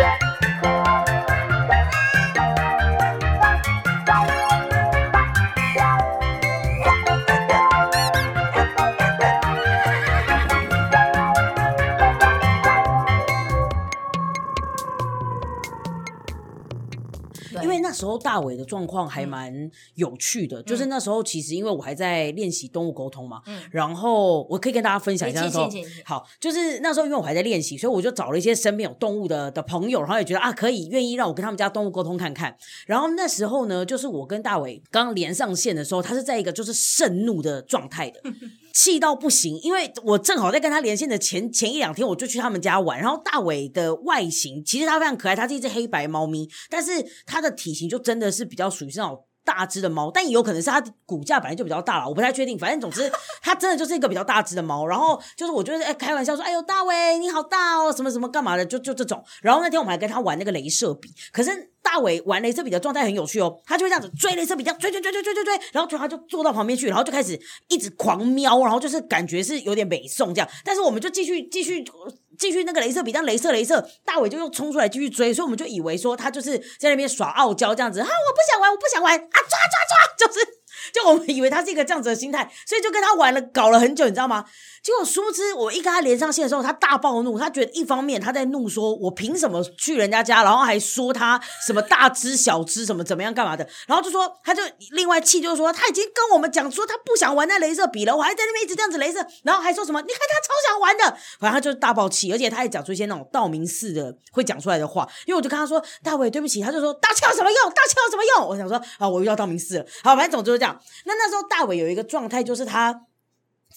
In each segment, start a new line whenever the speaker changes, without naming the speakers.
Bye. 时候大伟的状况还蛮有趣的，嗯、就是那时候其实因为我还在练习动物沟通嘛，嗯、然后我可以跟大家分享一下那时候，好，就是那时候因为我还在练习，所以我就找了一些身边有动物的的朋友，然后也觉得啊可以愿意让我跟他们家动物沟通看看。然后那时候呢，就是我跟大伟刚连上线的时候，他是在一个就是盛怒的状态的。气到不行，因为我正好在跟他连线的前前一两天，我就去他们家玩。然后大伟的外形其实他非常可爱，他是一只黑白猫咪，但是它的体型就真的是比较属于是那种大只的猫，但也有可能是它骨架本来就比较大了，我不太确定。反正总之，它真的就是一个比较大只的猫。然后就是我就是哎开玩笑说，哎呦大伟你好大哦，什么什么干嘛的，就就这种。然后那天我们还跟他玩那个镭射笔，可是。大伟玩镭射笔的状态很有趣哦，他就会这样子追镭射笔，这样追追追追追追追，然后就他就坐到旁边去，然后就开始一直狂瞄，然后就是感觉是有点北宋这样，但是我们就继续继续继续那个镭射笔，这样镭射镭射，大伟就又冲出来继续追，所以我们就以为说他就是在那边耍傲娇这样子，啊，我不想玩，我不想玩啊，抓抓抓，就是。就我们以为他是一个这样子的心态，所以就跟他玩了，搞了很久，你知道吗？结果殊不知，我一跟他连上线的时候，他大暴怒，他觉得一方面他在怒说，我凭什么去人家家，然后还说他什么大只小只，什么怎么样干嘛的，然后就说他就另外气，就是说他已经跟我们讲说他不想玩那镭射笔了，我还在那边一直这样子镭射，然后还说什么你看他超想玩的，反正他就是大爆气，而且他还讲出一些那种道明寺的会讲出来的话，因为我就跟他说大伟对不起，他就说大气有什么用，大气有什么用？我想说啊，我遇到道明寺了，好，反正总之就这样，那那时候。大伟有一个状态，就是他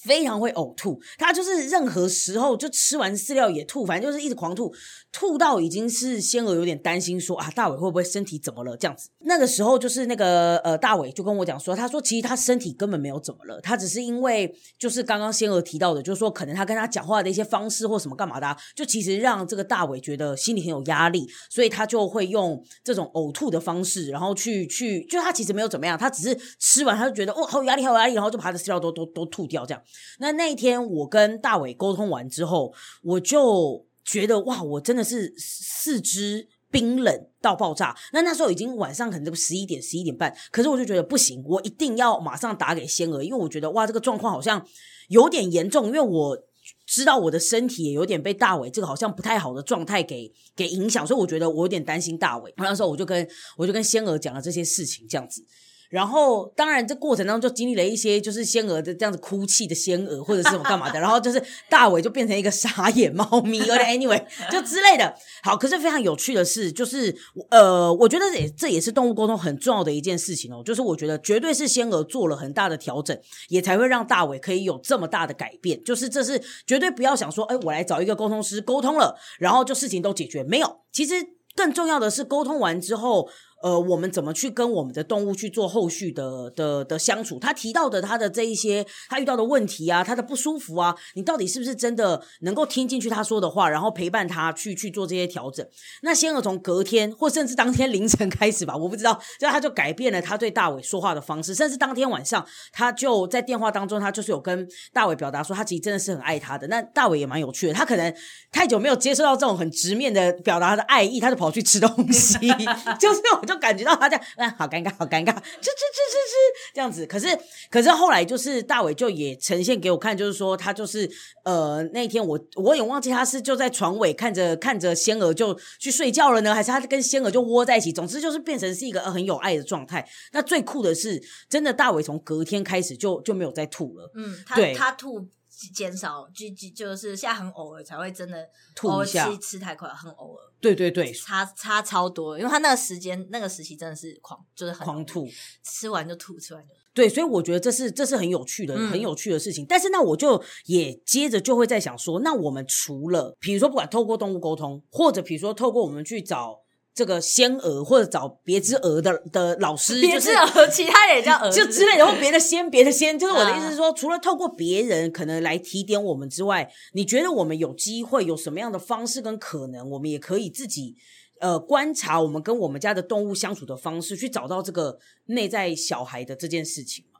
非常会呕吐，他就是任何时候就吃完饲料也吐，反正就是一直狂吐。吐到已经是仙儿有点担心说，啊，大伟会不会身体怎么了？这样子，那个时候就是那个呃，大伟就跟我讲说，他说其实他身体根本没有怎么了，他只是因为就是刚刚仙儿提到的，就是说可能他跟他讲话的一些方式或什么干嘛的，就其实让这个大伟觉得心里很有压力，所以他就会用这种呕吐的方式，然后去去，就他其实没有怎么样，他只是吃完他就觉得哦，好有压力，好有压力，然后就把他的饲料都都都吐掉这样。那那一天我跟大伟沟通完之后，我就。觉得哇，我真的是四肢冰冷到爆炸。那那时候已经晚上可能十一点、十一点半，可是我就觉得不行，我一定要马上打给仙儿，因为我觉得哇，这个状况好像有点严重，因为我知道我的身体也有点被大伟这个好像不太好的状态给给影响，所以我觉得我有点担心大伟。那时候我就跟我就跟仙儿讲了这些事情，这样子。然后，当然，这过程当中就经历了一些，就是仙娥的这样子哭泣的仙娥，或者是什么干嘛的。然后就是大伟就变成一个傻眼猫咪，而且 anyway 就之类的。好，可是非常有趣的是，就是呃，我觉得也这也是动物沟通很重要的一件事情哦。就是我觉得绝对是仙娥做了很大的调整，也才会让大伟可以有这么大的改变。就是这是绝对不要想说，哎，我来找一个沟通师沟通了，然后就事情都解决。没有，其实更重要的是沟通完之后。呃，我们怎么去跟我们的动物去做后续的的的相处？他提到的他的这一些他遇到的问题啊，他的不舒服啊，你到底是不是真的能够听进去他说的话，然后陪伴他去去做这些调整？那仙儿从隔天或甚至当天凌晨开始吧，我不知道，就他就改变了他对大伟说话的方式，甚至当天晚上他就在电话当中，他就是有跟大伟表达说，他其实真的是很爱他的。那大伟也蛮有趣的，他可能太久没有接受到这种很直面的表达他的爱意，他就跑去吃东西，就是我就。就感觉到他这样，啊，好尴尬，好尴尬，吃吃吃吃吃这样子。可是，可是后来就是大伟就也呈现给我看，就是说他就是呃那天我我也忘记他是就在床尾看着看着仙儿就去睡觉了呢，还是他跟仙儿就窝在一起。总之就是变成是一个很有爱的状态。那最酷的是，真的大伟从隔天开始就就没有再吐了。
嗯，他
对
他吐。减少就就就是现在很偶尔才会真的
吐一下，
吃吃太快很偶尔。
对对对，
差差超多，因为他那个时间那个时期真的是狂，就是很
狂吐，
吃完就吐，吃完就吐。
对，所以我觉得这是这是很有趣的，嗯、很有趣的事情。但是那我就也接着就会在想说，那我们除了比如说不管透过动物沟通，或者比如说透过我们去找。这个仙鹅或者找别只鹅的的老师，
别只鹅，其他人也叫鹅，
就之类的，或别的仙，别的仙，就是我的意思是说，除了透过别人可能来提点我们之外，你觉得我们有机会有什么样的方式跟可能，我们也可以自己呃观察我们跟我们家的动物相处的方式，去找到这个内在小孩的这件事情吗？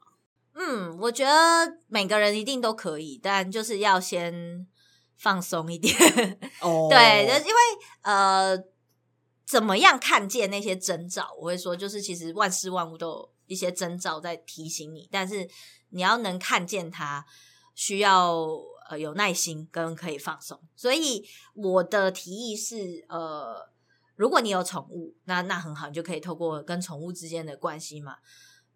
嗯，我觉得每个人一定都可以，但就是要先放松一点。哦，对，因为呃。怎么样看见那些征兆？我会说，就是其实万事万物都有一些征兆在提醒你，但是你要能看见它，需要呃有耐心跟可以放松。所以我的提议是，呃，如果你有宠物，那那很好，你就可以透过跟宠物之间的关系嘛，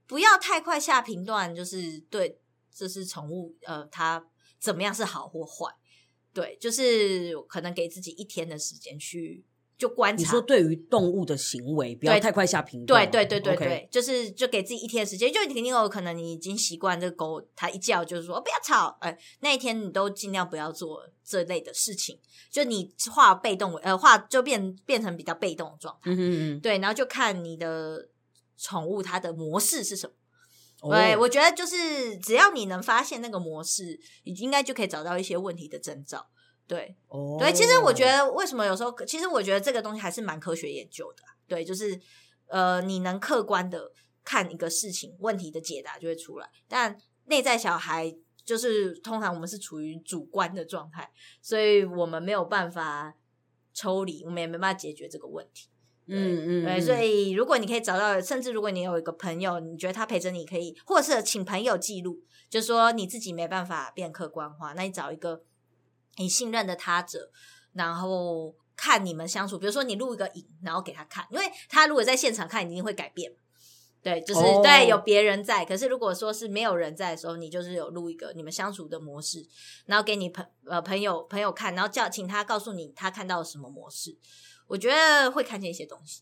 不要太快下评断，就是对，这是宠物，呃，它怎么样是好或坏？对，就是可能给自己一天的时间去。就观察，
你说对于动物的行为，不要太快下评
断。对对对对对.就是就给自己一天时间。就肯定有可能你已经习惯这个狗，它一叫就是说不要吵，哎，那一天你都尽量不要做这类的事情。就你化被动，呃，化就变变成比较被动的状态。嗯嗯嗯。对，然后就看你的宠物它的模式是什么。Oh. 对，我觉得就是只要你能发现那个模式，你应该就可以找到一些问题的征兆。对，oh. 对，其实我觉得为什么有时候，其实我觉得这个东西还是蛮科学研究的。对，就是呃，你能客观的看一个事情，问题的解答就会出来。但内在小孩就是通常我们是处于主观的状态，所以我们没有办法抽离，我们也没办法解决这个问题。嗯嗯，对，所以如果你可以找到，甚至如果你有一个朋友，你觉得他陪着你可以，或者是请朋友记录，就说你自己没办法变客观化，那你找一个。你信任的他者，然后看你们相处，比如说你录一个影，然后给他看，因为他如果在现场看，一定会改变。对，就是、oh. 对，有别人在。可是如果说是没有人在的时候，你就是有录一个你们相处的模式，然后给你朋呃朋友朋友看，然后叫请他告诉你他看到了什么模式。我觉得会看见一些东西。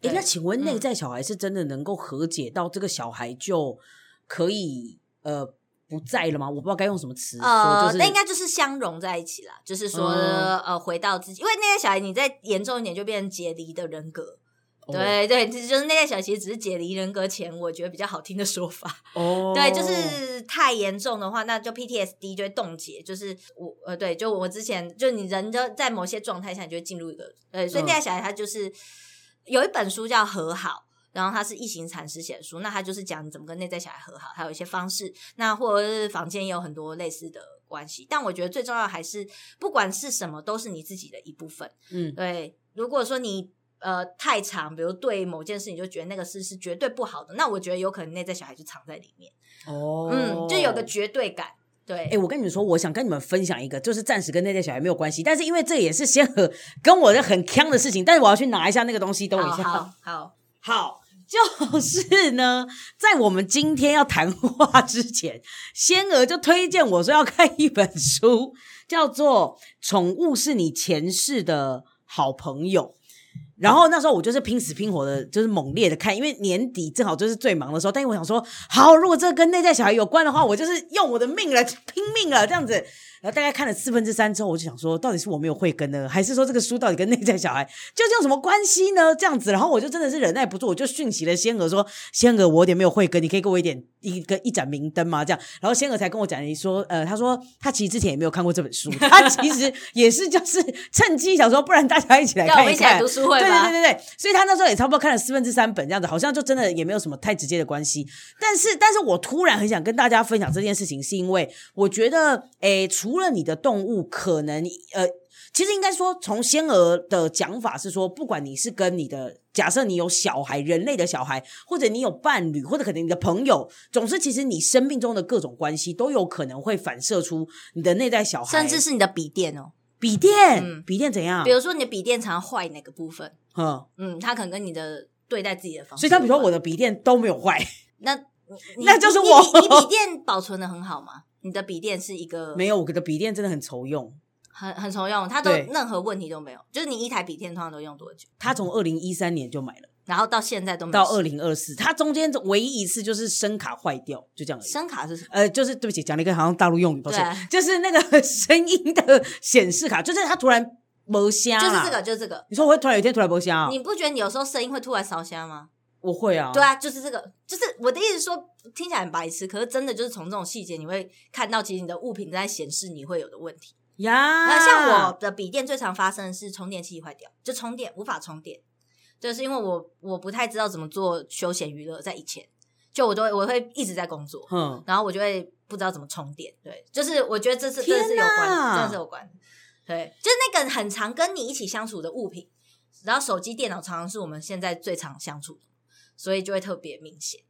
诶，那请问内在小孩是真的能够和解到这个小孩就可以、嗯、呃？不在了吗？我不知道该用什么词。呃，
那、就是那、应该就是相融在一起了。就是说、嗯，呃，回到自己，因为内在小孩，你再严重一点，就变成解离的人格。哦、对对，就是内在小孩其实只是解离人格前，我觉得比较好听的说法。哦，对，就是太严重的话，那就 PTSD 就会冻结。就是我呃，对，就我之前就你人就在某些状态下，你就会进入一个呃，所以内在小孩他就是、嗯、有一本书叫《和好》。然后他是一行禅师写的书，那他就是讲怎么跟内在小孩和好，还有一些方式。那或者是房间也有很多类似的关系，但我觉得最重要的还是，不管是什么，都是你自己的一部分。嗯，对。如果说你呃太长，比如对某件事你就觉得那个事是绝对不好的，那我觉得有可能内在小孩就藏在里面。哦，嗯，就有个绝对感。对，
哎，我跟你们说，我想跟你们分享一个，就是暂时跟内在小孩没有关系，但是因为这也是先和跟我的很呛的事情，但是我要去拿一下那个东西，等我一下。
好，好，
好。就是呢，在我们今天要谈话之前，仙儿就推荐我说要看一本书，叫做《宠物是你前世的好朋友》。然后那时候我就是拼死拼活的，就是猛烈的看，因为年底正好就是最忙的时候。但是我想说，好，如果这跟内在小孩有关的话，我就是用我的命来拼命了，这样子。然后大概看了四分之三之后，我就想说，到底是我没有慧根呢，还是说这个书到底跟内在小孩究竟有什么关系呢？这样子，然后我就真的是忍耐不住，我就讯息了仙娥说：“仙娥，我有点没有慧根，你可以给我一点一个一盏明灯吗？”这样，然后仙娥才跟我讲，你说：“呃，他说他其实之前也没有看过这本书，他其实也是就是趁机想说，不然大家一起来看一看，
读书会
对对对对对，所以他那时候也差不多看了四分之三本这样子，好像就真的也没有什么太直接的关系。但是，但是我突然很想跟大家分享这件事情，是因为我觉得，诶，除了你的动物。可能呃，其实应该说，从仙儿的讲法是说，不管你是跟你的假设，你有小孩，人类的小孩，或者你有伴侣，或者可能你的朋友，总是其实你生命中的各种关系都有可能会反射出你的内在小孩，
甚至是你的笔电哦，
笔电，嗯，笔电怎样？
比如说你的笔电常坏哪个部分？嗯嗯，它可能跟你的对待自己的方式，
所以他比如说我的笔电都没有坏，
那
那就是我，
你你笔电保存的很好吗？你的笔电是一个
没有，我的笔电真的很愁用，
很很愁用，它都任何问题都没有。就是你一台笔电通常都用多久？
他从二零一三年就买了，
然后到现在都没
到二零二四，它中间唯一一次就是声卡坏掉，就这样而已。
声卡是什么？
呃，就是对不起，讲了一个好像大陆用语，抱歉，就是那个 声音的显示卡，就是它突然没声，
就是这个，就是这个。
你说我会突然有一天突然没声？
你不觉得你有时候声音会突然烧声吗？
我会啊，
对啊，就是这个，就是我的意思说，听起来很白痴，可是真的就是从这种细节，你会看到其实你的物品在显示你会有的问题
呀。
那像我的笔电最常发生的是充电器坏掉，就充电无法充电，就是因为我我不太知道怎么做休闲娱乐，在以前就我都会我会一直在工作，嗯，然后我就会不知道怎么充电，对，就是我觉得这是这是有关，真的是有关，对，就是那个很常跟你一起相处的物品。然后手机、电脑常常是我们现在最常相处的，所以就会特别明显。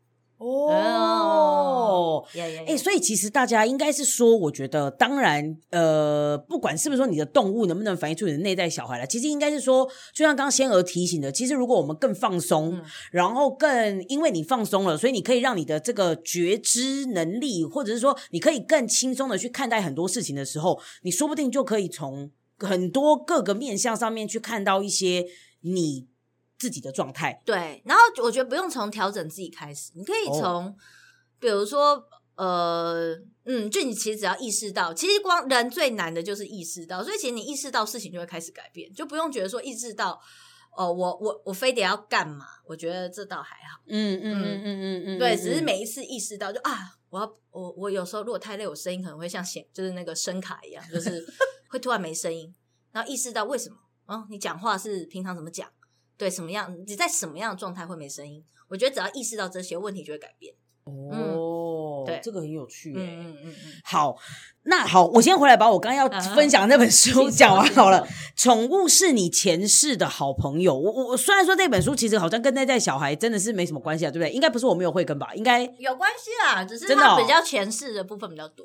哦，哎，所以其实大家应该是说，我觉得，当然，呃，不管是不是说你的动物能不能反映出你的内在小孩来，其实应该是说，就像刚刚仙娥提醒的，其实如果我们更放松，嗯、然后更因为你放松了，所以你可以让你的这个觉知能力，或者是说你可以更轻松的去看待很多事情的时候，你说不定就可以从很多各个面向上面去看到一些你。自己的状态，
对，然后我觉得不用从调整自己开始，你可以从，哦、比如说，呃，嗯，就你其实只要意识到，其实光人最难的就是意识到，所以其实你意识到事情就会开始改变，就不用觉得说意识到，哦、呃，我我我非得要干嘛？我觉得这倒还好，
嗯嗯嗯嗯嗯嗯，
对，只是每一次意识到就啊，我要我我有时候如果太累，我声音可能会像显就是那个声卡一样，就是 会突然没声音，然后意识到为什么？哦，你讲话是平常怎么讲？对，什么样？你在什么样的状态会没声音？我觉得只要意识到这些问题，就会改变。
哦，对，这个很有趣。
嗯嗯嗯嗯。
好，那好，我先回来把我刚刚要分享的那本书 讲完好了。宠物是你前世的好朋友。我我虽然说这本书其实好像跟内在小孩真的是没什么关系啊，对不对？应该不是我没有慧根吧？应该
有关系啦，只是它比较前世的部分比较多。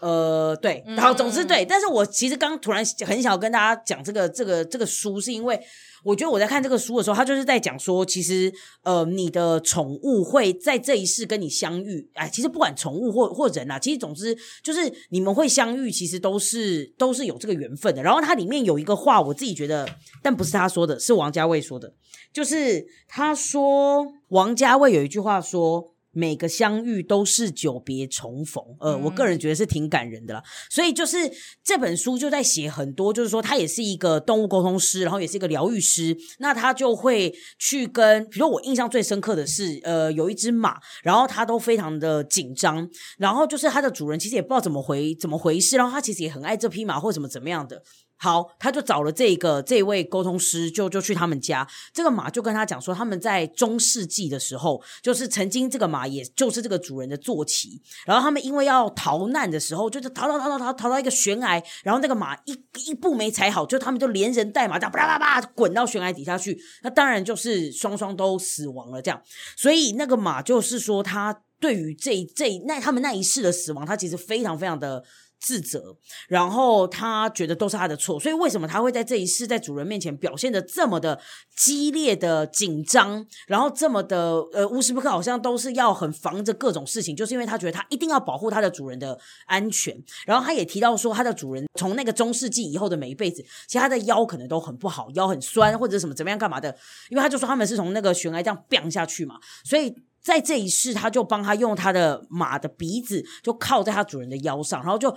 呃，对，好，总之对。但是我其实刚突然很想跟大家讲这个这个这个书，是因为。我觉得我在看这个书的时候，他就是在讲说，其实呃，你的宠物会在这一世跟你相遇。哎，其实不管宠物或或人啊，其实总之就是你们会相遇，其实都是都是有这个缘分的。然后它里面有一个话，我自己觉得，但不是他说的，是王家卫说的，就是他说王家卫有一句话说。每个相遇都是久别重逢，呃，我个人觉得是挺感人的啦。所以就是这本书就在写很多，就是说他也是一个动物沟通师，然后也是一个疗愈师。那他就会去跟，比如说我印象最深刻的是，呃，有一只马，然后它都非常的紧张，然后就是它的主人其实也不知道怎么回怎么回事，然后他其实也很爱这匹马或怎么怎么样的。好，他就找了这个这位沟通师，就就去他们家。这个马就跟他讲说，他们在中世纪的时候，就是曾经这个马，也就是这个主人的坐骑。然后他们因为要逃难的时候，就是逃逃逃逃逃逃到一个悬崖，然后那个马一一步没踩好，就他们就连人带马这样啪啪啪滚到悬崖底下去。那当然就是双双都死亡了。这样，所以那个马就是说，他对于这这那他们那一世的死亡，他其实非常非常的。自责，然后他觉得都是他的错，所以为什么他会在这一世在主人面前表现得这么的激烈的紧张，然后这么的呃无时不刻好像都是要很防着各种事情，就是因为他觉得他一定要保护他的主人的安全。然后他也提到说，他的主人从那个中世纪以后的每一辈子，其实他的腰可能都很不好，腰很酸或者什么怎么样干嘛的，因为他就说他们是从那个悬崖这样掉下去嘛，所以。在这一世，他就帮他用他的马的鼻子，就靠在他主人的腰上，然后就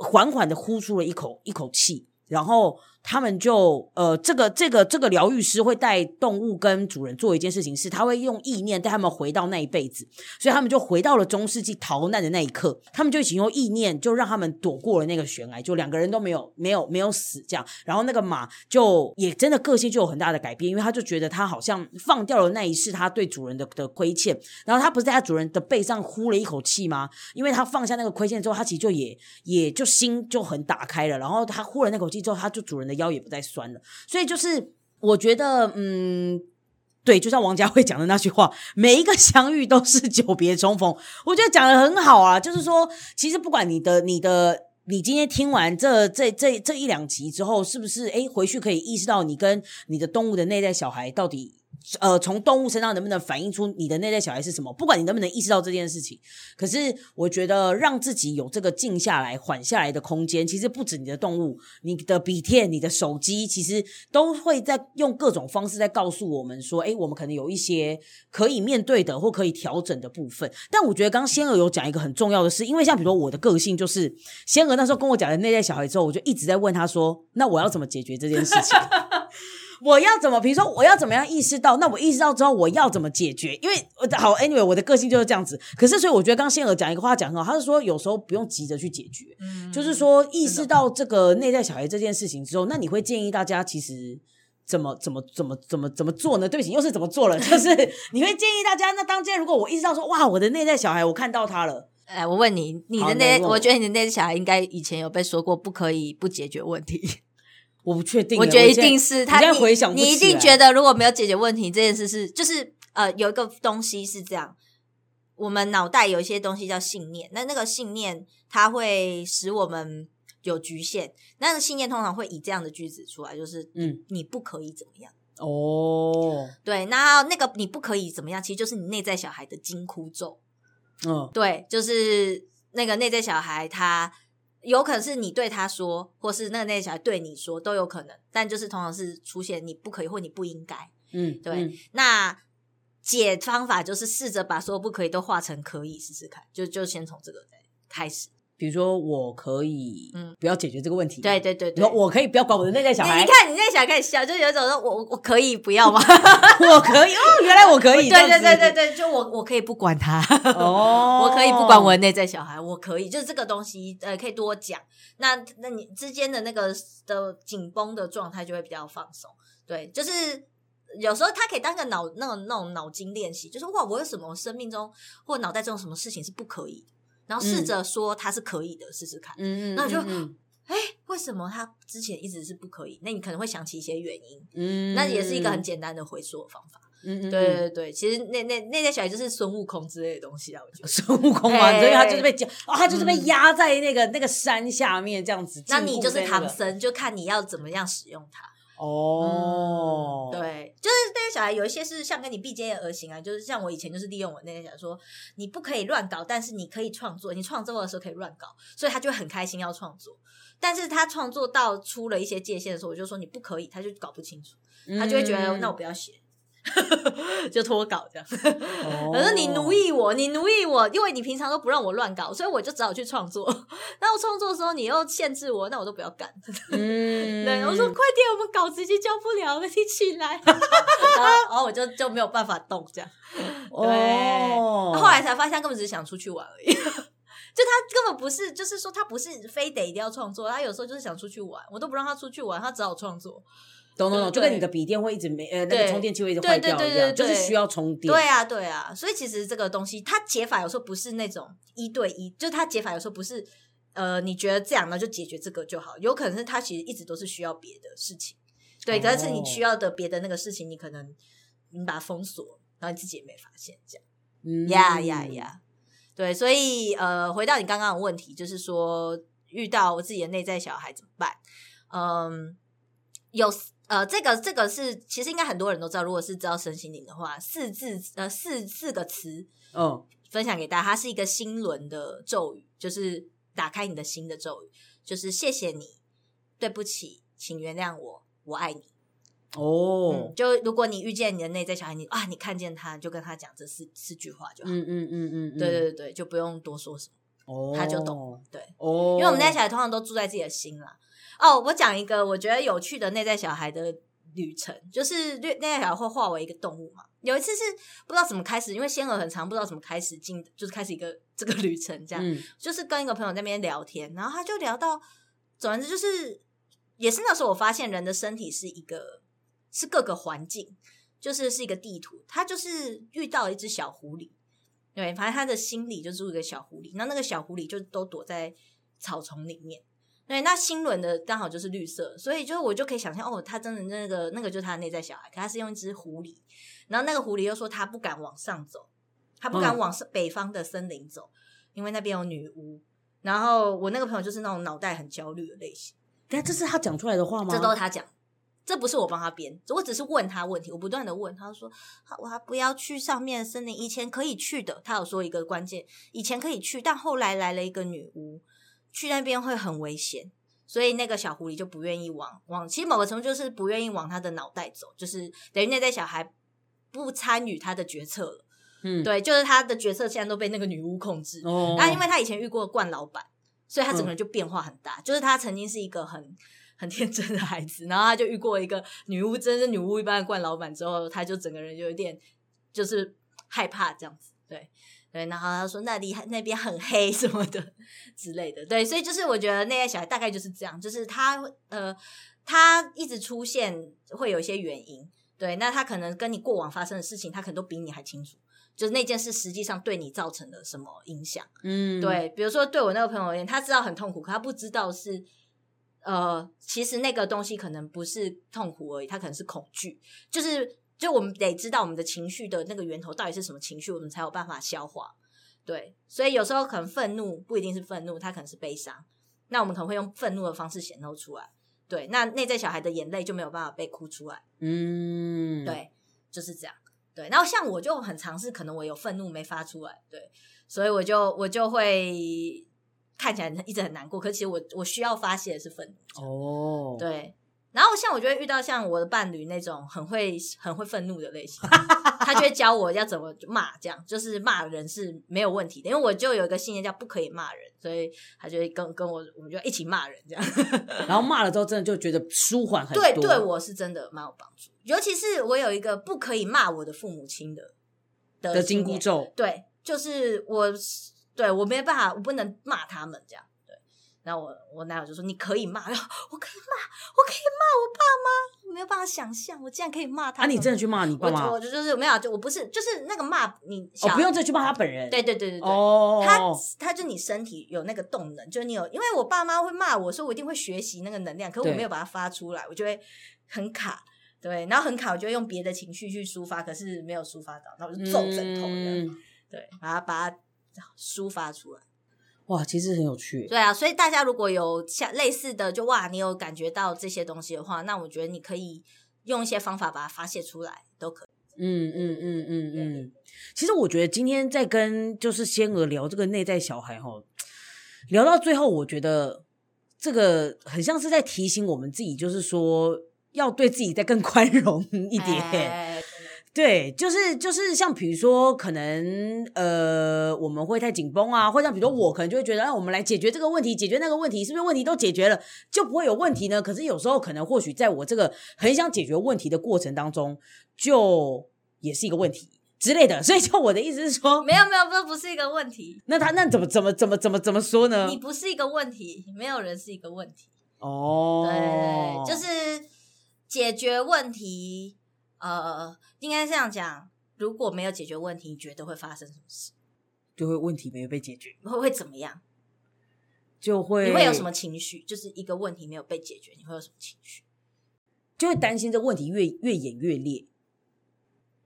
缓缓的呼出了一口一口气，然后。他们就呃，这个这个这个疗愈师会带动物跟主人做一件事情，是他会用意念带他们回到那一辈子，所以他们就回到了中世纪逃难的那一刻，他们就一起用意念就让他们躲过了那个悬崖，就两个人都没有没有没有死这样。然后那个马就也真的个性就有很大的改变，因为他就觉得他好像放掉了那一世他对主人的的亏欠，然后他不是在他主人的背上呼了一口气吗？因为他放下那个亏欠之后，他其实就也也就心就很打开了，然后他呼了那口气之后，他就主人腰也不再酸了，所以就是我觉得，嗯，对，就像王家卫讲的那句话，每一个相遇都是久别重逢，我觉得讲的很好啊。就是说，其实不管你的、你的、你今天听完这、这、这、这一两集之后，是不是诶回去可以意识到你跟你的动物的内在小孩到底。呃，从动物身上能不能反映出你的内在小孩是什么？不管你能不能意识到这件事情，可是我觉得让自己有这个静下来、缓下来的空间，其实不止你的动物，你的笔电、你的手机，其实都会在用各种方式在告诉我们说，诶，我们可能有一些可以面对的或可以调整的部分。但我觉得刚刚仙儿有讲一个很重要的事，因为像比如说我的个性就是，仙儿那时候跟我讲的内在小孩之后，我就一直在问他说，那我要怎么解决这件事情？我要怎么？比如说，我要怎么样意识到？那我意识到之后，我要怎么解决？因为好，anyway，我的个性就是这样子。可是，所以我觉得刚刚仙儿讲一个话讲很好，他是说有时候不用急着去解决，嗯，就是说意识到这个内在小孩这件事情之后，那你会建议大家其实怎么怎么怎么怎么怎么做呢？对不起，又是怎么做了？就是你会建议大家，那当今天如果我意识到说，哇，我的内在小孩，我看到他了，
哎，我问你，你的内，我觉得你的内在小孩应该以前有被说过，不可以不解决问题。
我不确定，
我觉得一定是他。
你回想，
你一定觉得如果没有解决问题这件事是，就是呃，有一个东西是这样，我们脑袋有一些东西叫信念，那那个信念它会使我们有局限，那个信念通常会以这样的句子出来，就是嗯，你不可以怎么样。哦，对，那那个你不可以怎么样，其实就是你内在小孩的金箍咒。嗯，对，就是那个内在小孩，他有可能是你对他说，或是那个内在小孩对你说都有可能，但就是通常是出现你不可以或你不应该。嗯，对。嗯，那解方法就是试着把所有不可以都化成可以，试试看，就就先从这个开始。
比如说，我可以，嗯，不要解决这个问题。
对对对对，
我可以不要管我的内在小孩。
你看，你内在小孩开始笑，就有一种说，我我可以不要吗？
我可以哦，原来我可以。
对对对对对，就我我可以不管他。哦，我可以不管我的内在小孩，我可以，就是这个东西，呃，可以多讲。那那你之间的那个的紧绷的状态就会比较放松。对，就是有时候他可以当个脑那种那种脑筋练习，就是哇，我有什么生命中或脑袋中什么事情是不可以的？然后试着说他是可以的，试试看。嗯嗯，那就哎，为什么他之前一直是不可以？那你可能会想起一些原因。嗯，那也是一个很简单的回溯的方法。嗯嗯，对对对，其实那那那些小孩就是孙悟空之类的东西啊，我觉得孙悟空嘛，所以他就是被哦，他就是被压在那个那个山下面这样子。那你就是唐僧，就看你要怎么样使用它。哦、嗯，对，就是那些小孩有一些是像跟你并肩而行啊，就是像我以前就是利用我那些小孩说，你不可以乱搞，但是你可以创作，你创作的时候可以乱搞，所以他就很开心要创作。但是他创作到出了一些界限的时候，我就说你不可以，他就搞不清楚，他就会觉得、嗯、那我不要写。就脱稿这样，可是你奴役我，你奴役我，因为你平常都不让我乱搞，所以我就只好去创作。那我创作的时候，你又限制我，那我都不要干。嗯，对，我说快点，我们稿子已经交不了了，你起来。然后，然后我就就没有办法动这样。对，哦、后来才发现根本只是想出去玩而已。就他根本不是，就是说他不是非得一定要创作，他有时候就是想出去玩，我都不让他出去玩，他只好创作。懂懂懂，就跟你的笔电会一直没呃，那个充电器会一直坏掉一样，就是需要充电。对啊，对啊，所以其实这个东西，它解法有时候不是那种一对一，就是它解法有时候不是呃，你觉得这样呢就解决这个就好，有可能是它其实一直都是需要别的事情。对，但是你需要的别的那个事情，你可能你把它封锁，然后你自己也没发现这样。嗯呀呀呀，对，所以呃，回到你刚刚的问题，就是说遇到我自己的内在小孩怎么办？嗯，有。呃，这个这个是其实应该很多人都知道，如果是知道身心灵的话，四字呃四四个词，嗯，分享给大家，它是一个心轮的咒语，就是打开你的心的咒语，就是谢谢你，对不起，请原谅我，我爱你。哦、嗯，就如果你遇见你的内在小孩，你啊，你看见他，就跟他讲这四四句话就好。嗯嗯嗯嗯，对对对，就不用多说什么，哦，他就懂了。对，哦，因为我们内在小孩通常都住在自己的心啦。哦，我讲一个我觉得有趣的内在小孩的旅程，就是内在小孩会化为一个动物嘛。有一次是不知道怎么开始，因为仙儿很长，不知道怎么开始进，就是开始一个这个旅程，这样，嗯、就是跟一个朋友在那边聊天，然后他就聊到，总之就是也是那时候我发现人的身体是一个是各个环境，就是是一个地图，他就是遇到一只小狐狸，对，反正他的心里就住一个小狐狸，然后那个小狐狸就都躲在草丛里面。对，那心轮的刚好就是绿色，所以就我就可以想象，哦，他真的那个那个就是他的内在小孩，可他是用一只狐狸，然后那个狐狸又说他不敢往上走，他不敢往北方的森林走，嗯、因为那边有女巫。然后我那个朋友就是那种脑袋很焦虑的类型。但这是他讲出来的话吗？这都是他讲，这不是我帮他编，我只是问他问题，我不断的问，他说，我还不要去上面的森林，以前可以去的，他有说一个关键，以前可以去，但后来来了一个女巫。去那边会很危险，所以那个小狐狸就不愿意往往，其实某个程度就是不愿意往他的脑袋走，就是等于那代小孩不参与他的决策了。嗯，对，就是他的决策现在都被那个女巫控制。哦，然后因为他以前遇过冠老板，所以他整个人就变化很大。嗯，就是他曾经是一个很很天真的孩子，然后他就遇过一个女巫，真是女巫一般的冠老板之后，他就整个人就有点就是害怕这样子。对。对，然后他说那里那边很黑什么的之类的，对，所以就是我觉得那些小孩大概就是这样，就是他呃，他一直出现会有一些原因，对，那他可能跟你过往发生的事情，他可能都比你还清楚，就是那件事实际上对你造成了什么影响，嗯，对，比如说对我那个朋友而言，他知道很痛苦，可他不知道是呃，其实那个东西可能不是痛苦而已，它可能是恐惧。就是，就我们得知道我们的情绪的那个源头到底是什么情绪，我们才有办法消化。对，所以有时候可能愤怒不一定是愤怒，它可能是悲伤。那我们可能会用愤怒的方式显露出来。对，那内在小孩的眼泪就没有办法被哭出来。
嗯，
对，就是这样。对，然后像我就很尝试，可能我有愤怒没发出来，对，所以我就我就会。看起来一直很难过，可是其实我我需要发泄的是愤怒。
哦，
对。然后像我就会遇到像我的伴侣那种很会很会愤怒的类型，他就会教我要怎么骂，这样就是骂人是没有问题的。因为我就有一个信念叫不可以骂人，所以他就会跟跟我我们就一起骂人这样。
然后骂了之后，真的就觉得舒缓很多。
对，对我是真的蛮有帮助。尤其是我有一个不可以骂我的父母亲的
的金箍咒。
对，就是我。对，我没办法，我不能骂他们这样。对，然后我我男友就说：“你可以骂，我可以骂，我可以骂我爸妈，我没有办法想象，我竟然可以骂他。”
啊，你真的去骂你爸妈？
我我就是没有，就我不是，就是那个骂你，
哦，不用再去骂他本人。
对对对对对，
哦，
他他就你身体有那个动能，就你有，因为我爸妈会骂我说，我一定会学习那个能量，可是我没有把它发出来，我就会很卡。对，然后很卡，我就会用别的情绪去抒发，可是没有抒发到，然后我就揍枕头这样，嗯，对，把它把它。抒发出来，
哇，其实很有趣。
对啊，所以大家如果有像类似的，就哇，你有感觉到这些东西的话，那我觉得你可以用一些方法把它发泄出来，都可以。
嗯嗯嗯嗯嗯。其实我觉得今天在跟就是仙娥聊这个内在小孩哈，聊到最后，我觉得这个很像是在提醒我们自己，就是说要对自己再更宽容一点。哎对，就是就是像比如说，可能呃，我们会太紧绷啊，或者像比如说我可能就会觉得，哎，我们来解决这个问题，解决那个问题，是不是问题都解决了，就不会有问题呢？可是有时候可能或许在我这个很想解决问题的过程当中，就也是一个问题之类的。所以就我的意思是说，
没有没有，不不是一个问题。
那他那怎么怎么怎么怎么怎么说呢？
你不是一个问题，没有人是一个问题。
哦，
对，就是解决问题。呃，应该这样讲，如果没有解决问题，你觉得会发生什么事？
就会问题没有被解决，
会会怎么样？
就会
你会有什么情绪？就是一个问题没有被解决，你会有什么情绪？
就会担心这问题越越演越烈，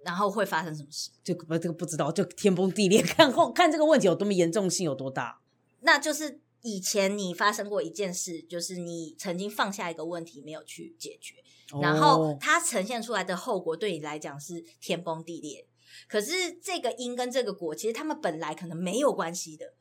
然后会发生什么事？
这个这个不知道，就天崩地裂，看后看这个问题有多么严重性有多大。
那就是以前你发生过一件事，就是你曾经放下一个问题没有去解决。然后它呈现出来的后果对你来讲是天崩地裂，可是这个因跟这个果其实他们本来可能没有关系的，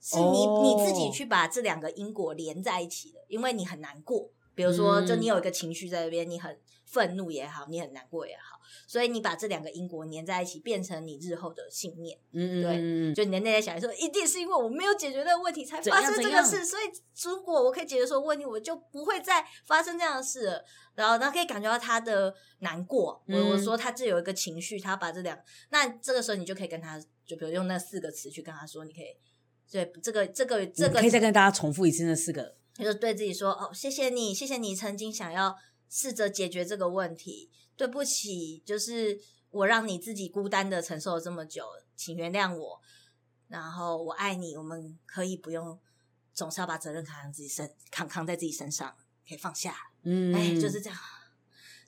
是你你自己去把这两个因果连在一起的，因为你很难过，比如说就你有一个情绪在那边，你很愤怒也好，你很难过也好。所以你把这两个因果粘在一起，变成你日后的信念。嗯，对，就你的内在小孩说，一定是因为我没有解决那个问题才发生这个事，所以如果我可以解决所有问题，我就不会再发生这样的事了。然后他可以感觉到他的难过。我、嗯、我说他这有一个情绪，他把这两，那这个时候你就可以跟他，就比如用那四个词去跟他说，你可以，对，这个这个这个，可
以再跟大家重复一次那四个，
就是对自己说，哦，谢谢你，谢谢你曾经想要试着解决这个问题。对不起，就是我让你自己孤单的承受了这么久，请原谅我。然后我爱你，我们可以不用总是要把责任扛在自己身，扛扛在自己身上，可以放下。嗯，哎，就是这样。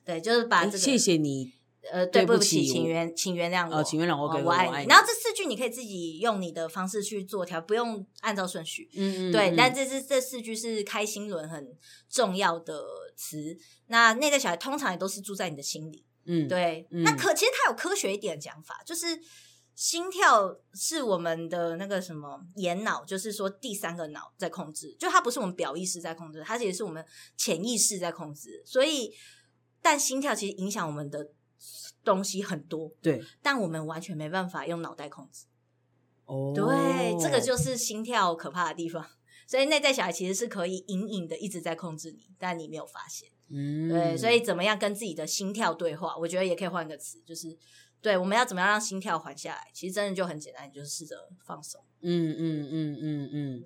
对，就是把这个。
谢谢你。
呃，对不起，请原请原谅我，
请原谅我，
我爱你。然后这四句你可以自己用你的方式去做调，不用按照顺序。嗯嗯。对，但这是这四句是开心轮很重要的词。那内在小孩通常也都是住在你的心里，嗯，对。嗯、那可其实它有科学一点的讲法，就是心跳是我们的那个什么眼脑，就是说第三个脑在控制，就它不是我们表意识在控制，它其实是我们潜意识在控制。所以，但心跳其实影响我们的东西很多，
对，
但我们完全没办法用脑袋控制。
哦，
对，这个就是心跳可怕的地方。所以内在小孩其实是可以隐隐的一直在控制你，但你没有发现。嗯，对，所以怎么样跟自己的心跳对话？我觉得也可以换一个词，就是对，我们要怎么样让心跳缓下来？其实真的就很简单，你就是试着放松。
嗯嗯嗯嗯嗯。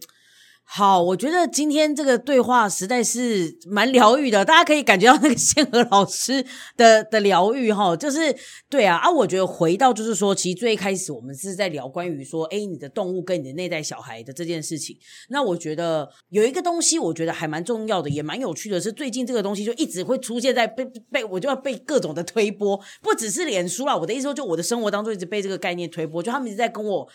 好，我觉得今天这个对话实在是蛮疗愈的，大家可以感觉到那个仙和老师的的疗愈哈，就是对啊啊，我觉得回到就是说，其实最一开始我们是在聊关于说，诶，你的动物跟你的内在小孩的这件事情。那我觉得有一个东西，我觉得还蛮重要的，也蛮有趣的，是最近这个东西就一直会出现在被被我就要被各种的推波，不只是脸书啦，我的意思说，就我的生活当中一直被这个概念推波，就他们一直在跟我。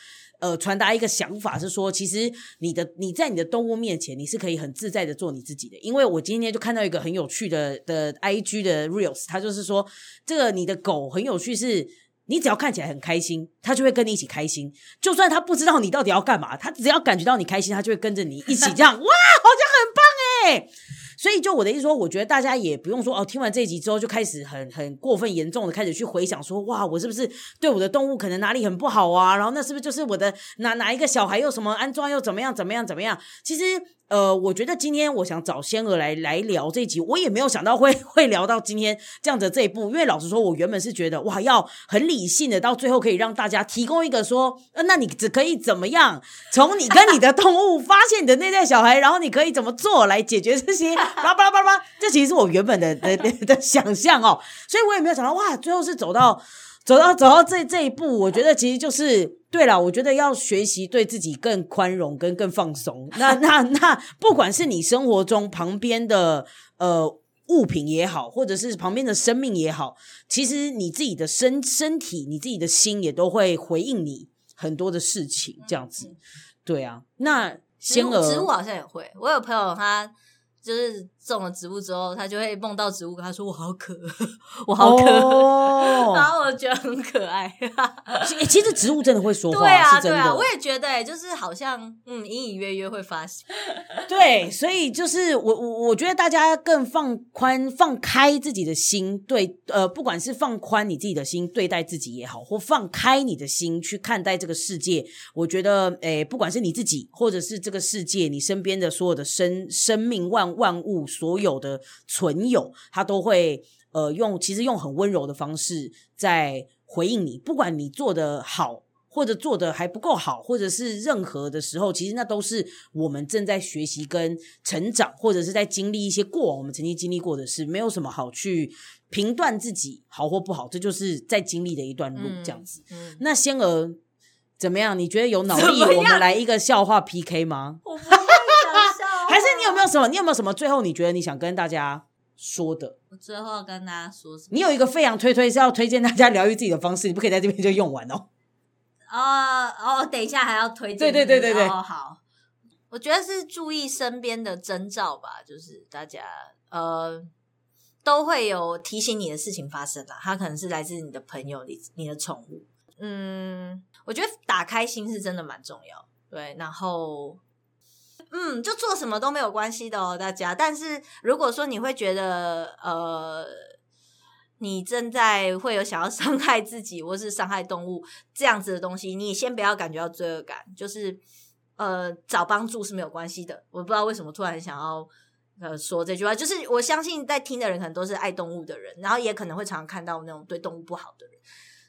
呃，传达一个想法是说，其实你的你在你的动物面前，你是可以很自在的做你自己的。因为我今天就看到一个很有趣的的 IG 的 Reels，他就是说，这个你的狗很有趣是，是你只要看起来很开心，它就会跟你一起开心。就算它不知道你到底要干嘛，它只要感觉到你开心，它就会跟着你一起这样。哇，好像很棒诶。所以，就我的意思说，我觉得大家也不用说哦，听完这一集之后就开始很很过分严重的开始去回想说，哇，我是不是对我的动物可能哪里很不好啊？然后那是不是就是我的哪哪一个小孩又什么安装又怎么样怎么样怎么样？其实。呃，我觉得今天我想找仙娥来来聊这一集，我也没有想到会会聊到今天这样的这一步，因为老实说，我原本是觉得哇，要很理性的，到最后可以让大家提供一个说，那你只可以怎么样？从你跟你的动物发现你的内在小孩，然后你可以怎么做来解决这些拉巴拉巴拉，这其实是我原本的的的，的想象哦，所以我也没有想到哇，最后是走到。走到走到这这一步，我觉得其实就是对了。我觉得要学习对自己更宽容跟更放松。那那那，不管是你生活中旁边的呃物品也好，或者是旁边的生命也好，其实你自己的身身体、你自己的心也都会回应你很多的事情。这样子，对啊。那仙娥
植物好像也会。我有朋友他。就是种了植物之后，他就会梦到植物，跟他说：“我好渴，我好渴。Oh. ”然后我觉得很可爱。
其实植物真的会说话，
对啊。对啊，我也觉得，就是好像嗯，隐隐约约会发现。
对，所以就是我我我觉得大家更放宽、放开自己的心，对，呃，不管是放宽你自己的心对待自己也好，或放开你的心去看待这个世界，我觉得，诶，不管是你自己，或者是这个世界，你身边的所有的生生命万。万物所有的存有，他都会呃用，其实用很温柔的方式在回应你。不管你做的好，或者做的还不够好，或者是任何的时候，其实那都是我们正在学习跟成长，或者是在经历一些过往我们曾经经历过的事。没有什么好去评断自己好或不好，这就是在经历的一段路，这样子。嗯嗯、那仙儿怎么样？你觉得有 脑力？我们来一个笑话 PK 吗？有没有什么？你有没有什么？最后你觉得你想跟大家说的？
我最后要跟大家说什么？
你有一个非常推推是要推荐大家疗愈自己的方式，你不可以在这边就用完哦。
哦哦，等一下还要推荐？
对对对对对。
哦，好，我觉得是注意身边的征兆吧，就是大家呃都会有提醒你的事情发生啦。它可能是来自你的朋友、你你的宠物。嗯，我觉得打开心是真的蛮重要。对，然后。嗯，就做什么都没有关系的哦，大家。但是如果说你会觉得，呃，你正在会有想要 伤害自己或是伤害动物这样子的东西，你先不要感觉到罪恶感，就是呃，找帮助是没有关系的。我不知道为什么突然想要呃说这句话，就是我相信在听的人可能都是爱动物的人，然后也可能会常常看到那种对动物不好的人，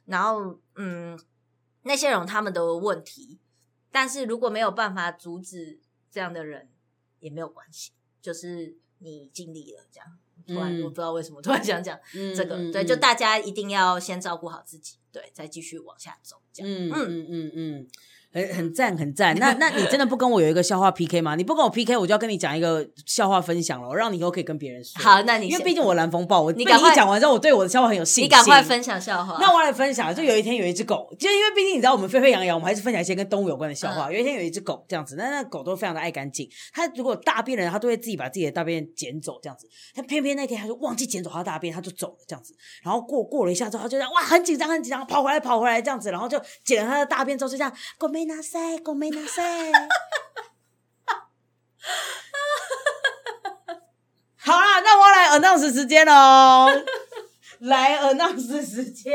然后嗯，那些人他们的问题，但是如果没有办法阻止。这样的人也没有关系，就是你尽力了，这样。突然我不知道为什么突然想讲这个，嗯、对，就大家一定要先照顾好自己，对，再继续往下走，这样。嗯嗯嗯嗯。很很赞很赞，那 那你真的不跟我有一个笑话 PK 吗？你不跟我 PK，我就要跟你讲一个笑话分享了，我让你以后可以跟别人说。好，那你因为毕竟我蓝风暴，我你赶快讲完之后，我对我的笑话很有信心。你赶快分享笑话。那我来分享，就有一天有一只狗，就因为毕竟你知道我们沸沸扬扬，我们还是分享一些跟动物有关的笑话。嗯、有一天有一只狗这样子，那那狗都非常的爱干净，它如果大便了，它都会自己把自己的大便捡走这样子。它偏偏那天它就忘记捡走它的大便，它就走了这样子。然后过过了一下之后，它就这样哇很紧张很紧张，跑回来跑回来这样子，然后就捡了它的大便之后就这样，ごめんなさい，ごめん那谁？好啦，那我来 announce 时间喽，来 announce 时间。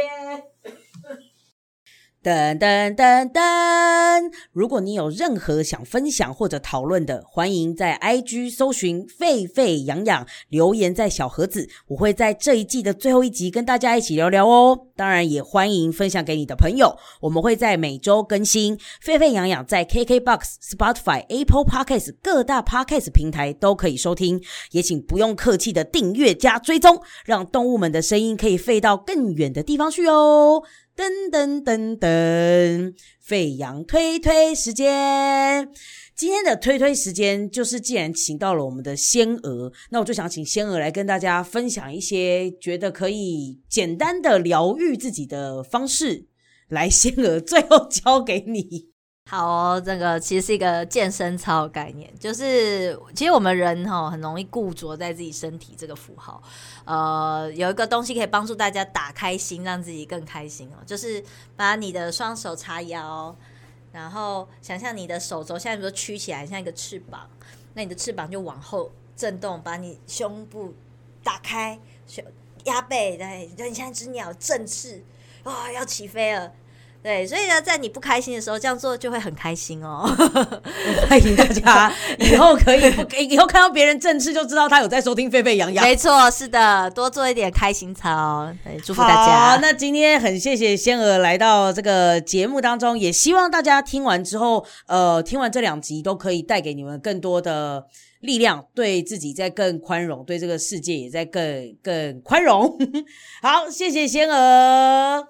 噔噔噔噔！如果你有任何想分享或者讨论的，欢迎在 IG 搜寻“沸沸扬扬”，留言在小盒子，我会在这一季的最后一集跟大家一起聊聊哦。当然，也欢迎分享给你的朋友。我们会在每周更新“沸沸扬扬”，在 KKBOX、Spotify、Apple Podcast 各大 Podcast 平台都可以收听。也请不用客气的订阅加追踪，让动物们的声音可以飞到更远的地方去哦。噔噔噔噔，吠扬推推时间。今天的推推时间就是，既然请到了我们的仙娥，那我就想请仙娥来跟大家分享一些觉得可以简单的疗愈自己的方式。来，仙娥，最后交给你。
好哦，这个其实是一个健身操概念，就是其实我们人哈很容易固着在自己身体这个符号，呃，有一个东西可以帮助大家打开心，让自己更开心哦，就是把你的双手叉腰，然后想象你的手肘现在比如说曲起来像一个翅膀，那你的翅膀就往后震动，把你胸部打开，胸压背，对，就你像一只鸟振翅，啊、哦，要起飞了。对，所以呢，在你不开心的时候，这样做就会很开心哦。
欢迎大家 以后可以不，以后看到别人正式就知道他有在收听沸沸扬扬。
没错，是的，多做一点开心操。对，祝福大家。
好，那今天很谢谢仙娥来到这个节目当中，也希望大家听完之后，呃，听完这两集都可以带给你们更多的力量，对自己在更宽容，对这个世界也在更更宽容。好，谢谢仙娥。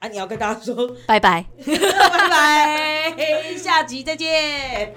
啊！你要跟大家说
拜拜，
拜拜，下集再见。